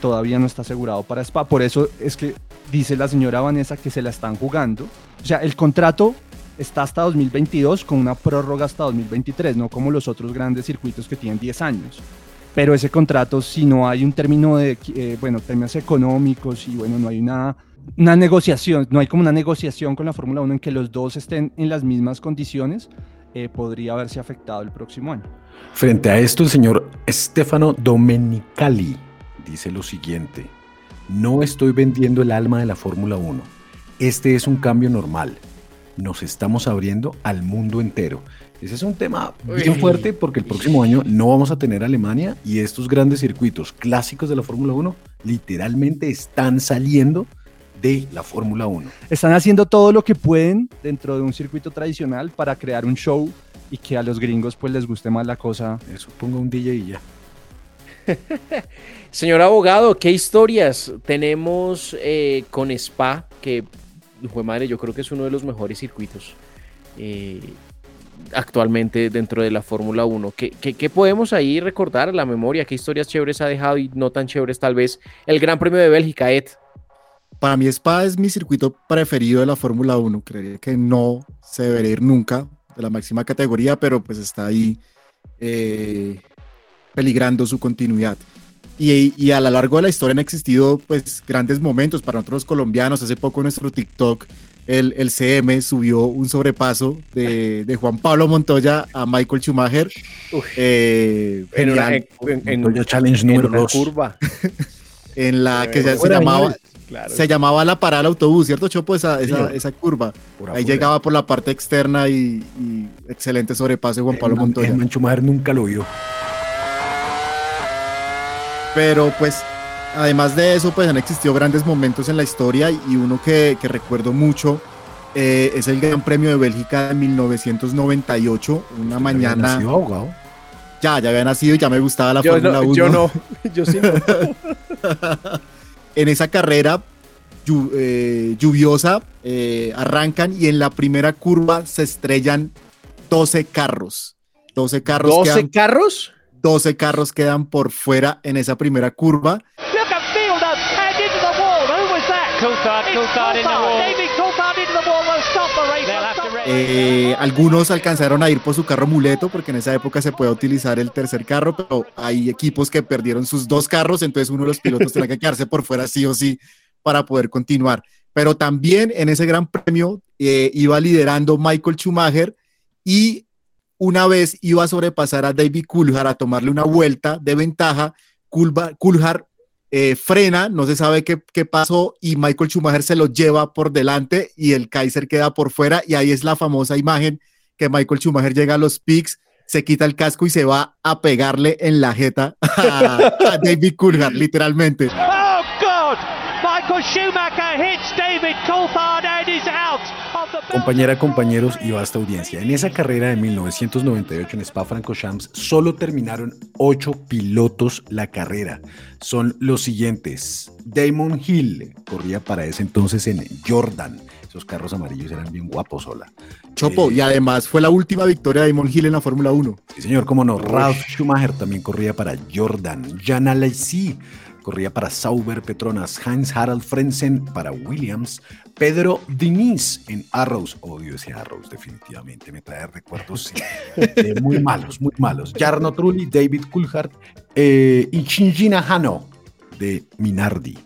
Todavía no está asegurado para Spa. Por eso es que dice la señora Vanessa que se la están jugando. O sea, el contrato está hasta 2022 con una prórroga hasta 2023, no como los otros grandes circuitos que tienen 10 años. pero ese contrato, si no hay un término de, eh, bueno, términos económicos y bueno, no hay una, una negociación, no hay como una negociación con la Fórmula 1 en que los dos estén en las mismas condiciones, eh, podría haberse afectado el próximo año. Frente a esto, el señor Stefano Domenicali dice lo siguiente, no estoy vendiendo el alma de la Fórmula 1, este es un cambio normal, nos estamos abriendo al mundo entero. Ese es un tema bien fuerte porque el próximo año no vamos a tener Alemania y estos grandes circuitos clásicos de la Fórmula 1 literalmente están saliendo de la Fórmula 1. Están haciendo todo lo que pueden dentro de un circuito tradicional para crear un show y que a los gringos pues les guste más la cosa. Eso ponga un DJ y ya. [laughs] Señor abogado, ¿qué historias tenemos eh, con Spa? Que, fue madre, yo creo que es uno de los mejores circuitos eh, actualmente dentro de la Fórmula 1. ¿Qué, ¿Qué, podemos ahí recordar a la memoria? ¿Qué historias chéveres ha dejado y no tan chéveres tal vez el Gran Premio de Bélgica, Ed? Para mí Spa es mi circuito preferido de la Fórmula 1. Creería que no se debería ir nunca de la máxima categoría, pero pues está ahí eh, peligrando su continuidad. Y, y, a lo largo de la historia han existido pues grandes momentos para nosotros colombianos. Hace poco nuestro TikTok el, el CM subió un sobrepaso de, de, Juan Pablo Montoya a Michael Schumacher. Eh, en, una, en, en, Challenge número en curva. [laughs] en la que se, se llamaba, claro. se llamaba la parada del autobús, ¿cierto, Chopo? Esa, esa, esa curva. Pura, Ahí pura. llegaba por la parte externa y, y excelente sobrepaso de Juan Pablo Montoya. El Schumacher nunca lo vio. Pero pues además de eso, pues han existido grandes momentos en la historia y uno que, que recuerdo mucho eh, es el Gran Premio de Bélgica de 1998, una mañana. Nacido? Ya, ya había nacido y ya me gustaba la yo Fórmula no, 1. Yo [laughs] no, yo sí no. en esa carrera llu eh, lluviosa eh, arrancan y en la primera curva se estrellan 12 carros. 12 carros. ¿12 quedan, carros? 12 carros quedan por fuera en esa primera curva. Eh, algunos alcanzaron a ir por su carro muleto porque en esa época se puede utilizar el tercer carro, pero hay equipos que perdieron sus dos carros, entonces uno de los pilotos tenía que quedarse por fuera sí o sí para poder continuar. Pero también en ese gran premio eh, iba liderando Michael Schumacher y una vez iba a sobrepasar a David Coulthard a tomarle una vuelta de ventaja. Coulthard eh, frena, no se sabe qué, pasó y Michael Schumacher se lo lleva por delante y el Kaiser queda por fuera y ahí es la famosa imagen que Michael Schumacher llega a los picks, se quita el casco y se va a pegarle en la jeta [laughs] a, a David Coulthard, literalmente. Oh God! Michael Schumacher hits David Coulthard and is out. Compañera, compañeros y vasta audiencia, en esa carrera de 1998 en Spa-Francorchamps solo terminaron ocho pilotos la carrera. Son los siguientes. Damon Hill corría para ese entonces en Jordan. Esos carros amarillos eran bien guapos, hola. Chopo, eh, y además fue la última victoria de Damon Hill en la Fórmula 1. Sí, señor, cómo no. Ralph Schumacher también corría para Jordan. Jan Alesi corría para Sauber Petronas, Heinz Harald Frenzen para Williams, Pedro Diniz en Arrows, odio ese Arrows definitivamente, me trae recuerdos eh, muy malos, muy malos, Jarno Trulli, David Coulthard eh, y Shinjina Hano de Minardi.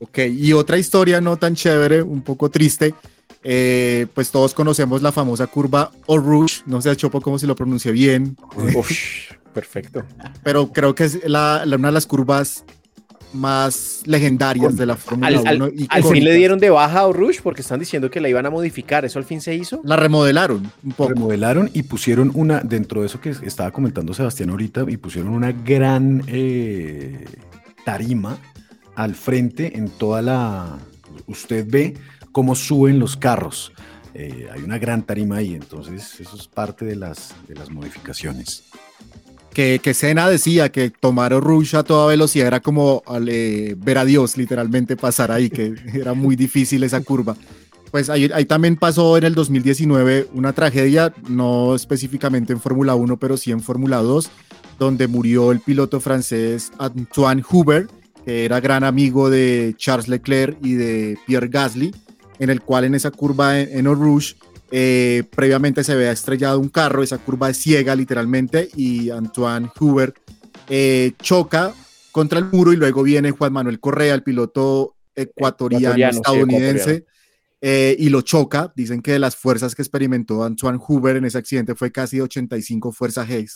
Ok, y otra historia no tan chévere, un poco triste, eh, pues todos conocemos la famosa curva Rouge, no sé Chopo cómo se lo pronuncie bien. Uf, perfecto. Pero creo que es la, la, una de las curvas más legendarias de la Fórmula 1. Al, al fin le dieron de baja a Rouge porque están diciendo que la iban a modificar. ¿Eso al fin se hizo? La remodelaron un poco. Remodelaron y pusieron una, dentro de eso que estaba comentando Sebastián ahorita, y pusieron una gran eh, tarima al frente en toda la... Usted ve cómo suben los carros. Eh, hay una gran tarima ahí, entonces eso es parte de las, de las modificaciones que, que decía que tomar Rouge a toda velocidad era como eh, ver a Dios literalmente pasar ahí, que [laughs] era muy difícil esa curva. Pues ahí, ahí también pasó en el 2019 una tragedia, no específicamente en Fórmula 1, pero sí en Fórmula 2, donde murió el piloto francés Antoine Hubert, que era gran amigo de Charles Leclerc y de Pierre Gasly, en el cual en esa curva en, en Eau Rouge eh, previamente se había estrellado un carro, esa curva es ciega literalmente y Antoine Hubert eh, choca contra el muro y luego viene Juan Manuel Correa, el piloto ecuatoriano, estadounidense, ecuatoriano. eh, y lo choca. Dicen que las fuerzas que experimentó Antoine Hoover en ese accidente fue casi 85 fuerzas G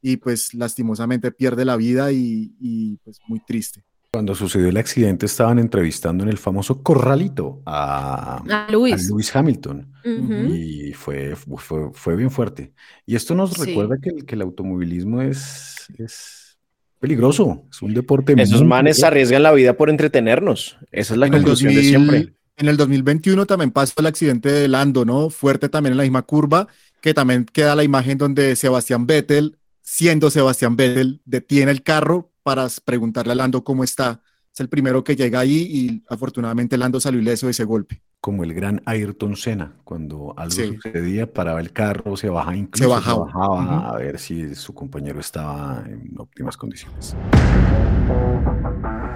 y pues lastimosamente pierde la vida y, y, pues muy triste. Cuando sucedió el accidente estaban entrevistando en el famoso corralito a, A Lewis. a Lewis Hamilton Ujú. y fue, fue, fue bien fuerte. Y esto nos Sí. recuerda que, el- que el automovilismo es, es peligroso, es un deporte Esos manes peligroso. arriesgan la vida por entretenernos. Esa es la En conclusión de 2000 siempre. en el 2021 también pasó el accidente de Lando, ¿no? Fuerte también en la misma curva, que también queda la imagen donde Sebastián Vettel, siendo Sebastián Vettel, detiene el carro para preguntarle a Lando cómo está. Es el primero que llega ahí y afortunadamente Lando salió ileso de ese golpe. Como el gran Ayrton Senna, cuando algo Sí. sucedía, paraba el carro, se bajaba incluso, bajaba. bajaba Ujú. a ver si su compañero estaba en óptimas condiciones.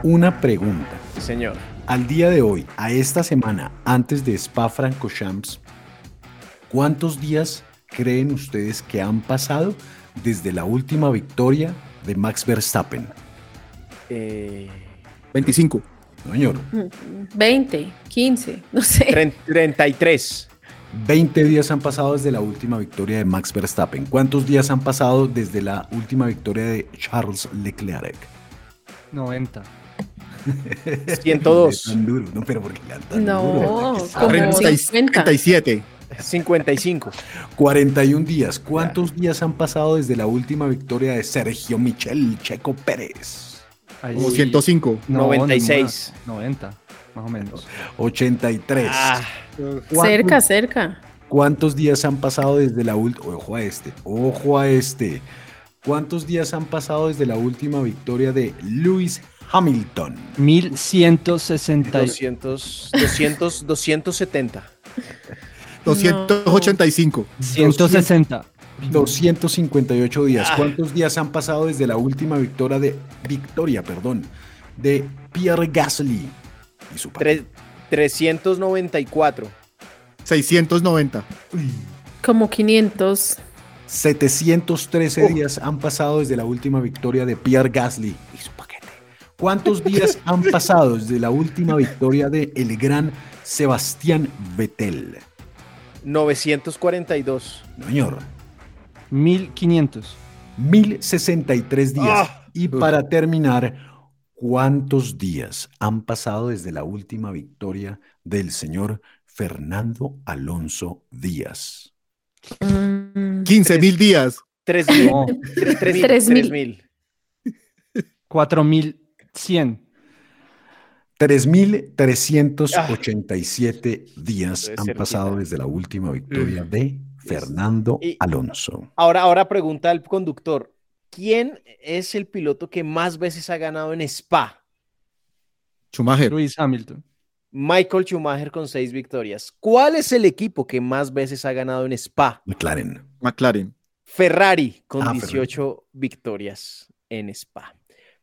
Una pregunta. Sí, señor. Al día de hoy, a esta semana, antes de Spa Francorchamps, ¿cuántos días creen ustedes que han pasado desde la última victoria de Max Verstappen? Eh, 25. No, señor. 20, 15, no sé. 33. 20 días han pasado desde la última victoria de Max Verstappen. ¿Cuántos días han pasado desde la última victoria de Charles Leclerc? 90. 102. [laughs] Tan duro, no, pero porque tan no, duro. 57. 55. 41 días. ¿Cuántos días han pasado desde la última victoria de Sergio Michel Checo Pérez? Como sí. 105. No, 96. no, 90, más o menos. 83. Ah, ¿Cuántos- Cerca, cerca. ¿Cuántos días han pasado desde la última? Ojo a este, ojo a este. ¿Cuántos días han pasado desde la última victoria de Lewis Hamilton? 1160. 200, 200, 270. 285. 160. 258 días. Ah. ¿Cuántos días han pasado desde la última victoria de victoria, perdón, de Pierre Gasly y su Tre- 394. 690. Como 500. 713 Oh. días han pasado desde la última victoria de Pierre Gasly y su paquete. ¿Cuántos días han pasado desde la última victoria de el gran Sebastián Vettel? 942. No, señor. 1500. 1063 días. Ah. y para terminar, ¿cuántos días han pasado desde la última victoria del señor Fernando Alonso Díaz? Mm, 15 mil días. 3000. No, 3000. 3000. 3000. 4100. 3.387 días Estoy han pasado desde la última victoria de Fernando Y- Alonso. Ahora, ahora pregunta el conductor. ¿Quién es el piloto que más veces ha ganado en Spa? Schumacher. Luis Hamilton. Michael Schumacher con seis victorias. ¿Cuál es el equipo que más veces ha ganado en Spa? McLaren. McLaren. Ferrari con Ah, 18 victorias en Spa.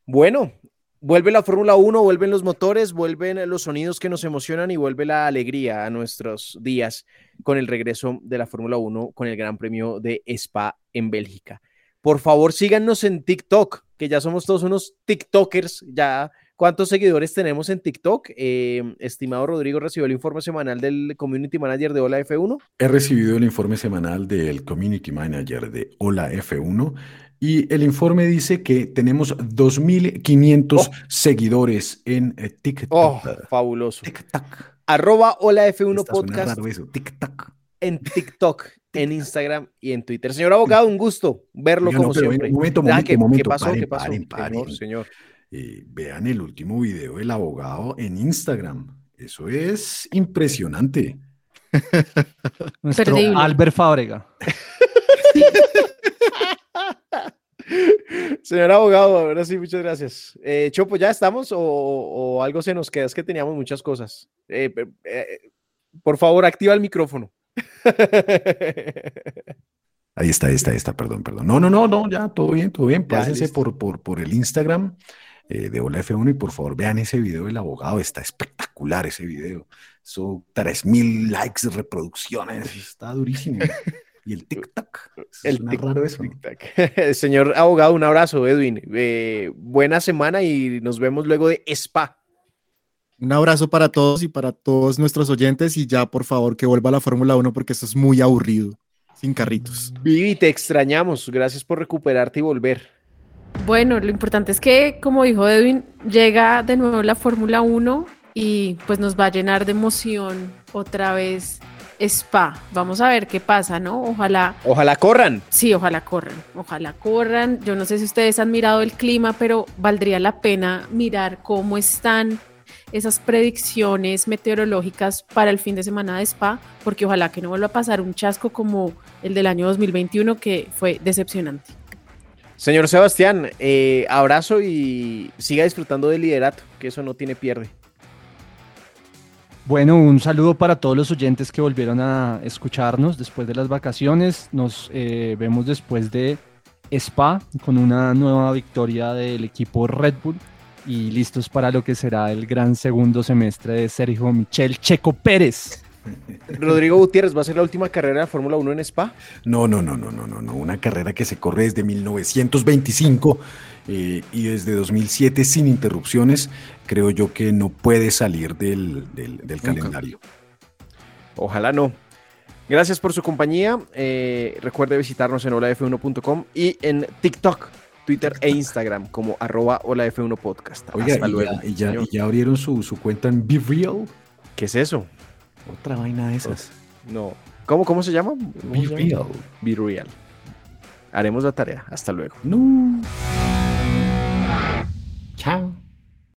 Bueno, vuelve la Fórmula 1, vuelven los motores, vuelven los sonidos que nos emocionan y vuelve la alegría a nuestros días con el regreso de la Fórmula 1 con el Gran Premio de Spa en Bélgica. Por favor, síganos en TikTok, que ya somos todos unos TikTokers. Ya, ¿cuántos seguidores tenemos en TikTok? Eh, estimado Rodrigo, recibió el informe semanal del Community Manager de Hola F1. He recibido el informe semanal del Community Manager de Hola F1 y el informe dice que tenemos 2.500 seguidores en eh, TikTok. Oh, fabuloso. TikTok. Arroba Hola F1 Está suena Podcast raro eso, TikTok. en TikTok, en Instagram y en Twitter. Señor abogado, un gusto verlo Oiga, no, como pero siempre. ven, momento, Ah, momento, ¿qué, qué momento, pasó? paren, ¿Qué pasó? paren, paren. Señor, señor. Eh, vean el último video del abogado en Instagram. Eso es impresionante. [laughs] Nuestro Perdible. Albert Fábrega. [laughs] [laughs] Señor abogado, ahora sí, muchas gracias. Eh, Chopo, ¿ya estamos o, o algo se nos queda? Es que teníamos muchas cosas. Eh, eh, por favor, activa el micrófono. [laughs] Ahí está, ahí está, ahí está, perdón, perdón. No, no, no, no, ya, todo bien, todo bien. Pásense por, por, por el Instagram eh, de Hola F1 y por favor vean ese video del abogado. Está espectacular ese video. Son 3000 likes, reproducciones. Está durísimo. [laughs] Y el tic-tac. El tic- raro eso. [laughs] Señor abogado, un abrazo, Edwin. Eh, buena semana y nos vemos luego de Spa. Un abrazo para todos y para todos nuestros oyentes y ya por favor que vuelva a la Fórmula 1 porque esto es muy aburrido, sin carritos. Vivi, te extrañamos. Gracias por recuperarte y volver. Bueno, lo importante es que, como dijo Edwin, llega de nuevo la Fórmula 1 y pues nos va a llenar de emoción otra vez Spa. Vamos a ver qué pasa, ¿no? Ojalá, Ojalá corran. sí, ojalá corran, ojalá corran. Yo no sé si ustedes han mirado el clima, pero valdría la pena mirar cómo están esas predicciones meteorológicas para el fin de semana de Spa, porque ojalá que no vuelva a pasar un chasco como el del año 2021 que fue decepcionante. Señor Sebastián, eh, abrazo y siga disfrutando del liderato, que eso no tiene pierde. Bueno, un saludo para todos los oyentes que volvieron a escucharnos después de las vacaciones. Nos eh, vemos después de Spa con una nueva victoria del equipo Red Bull y listos para lo que será el gran segundo semestre de Sergio Michel Checo Pérez. [laughs] Rodrigo Gutiérrez, ¿va a ser la última carrera de Fórmula 1 en Spa? No, no, no, no, no, no, no. Una carrera que se corre desde 1925 eh, y desde 2007 sin interrupciones. Creo yo que no puede salir del, del- del calendario. Ojalá no. Gracias por su compañía. Eh, recuerde visitarnos en holaf1.com y en TikTok, Twitter e Instagram como arroba holaf1 podcast. Oiga, Hasta y, luego. ya, y ya- señor. y ya abrieron su, su cuenta en Be Real. ¿Qué es eso? Otra vaina de esas. No. ¿Cómo, cómo se llama? ¿Cómo Be se llama? Real. Be Real. Haremos la tarea. Hasta luego. No. Chao.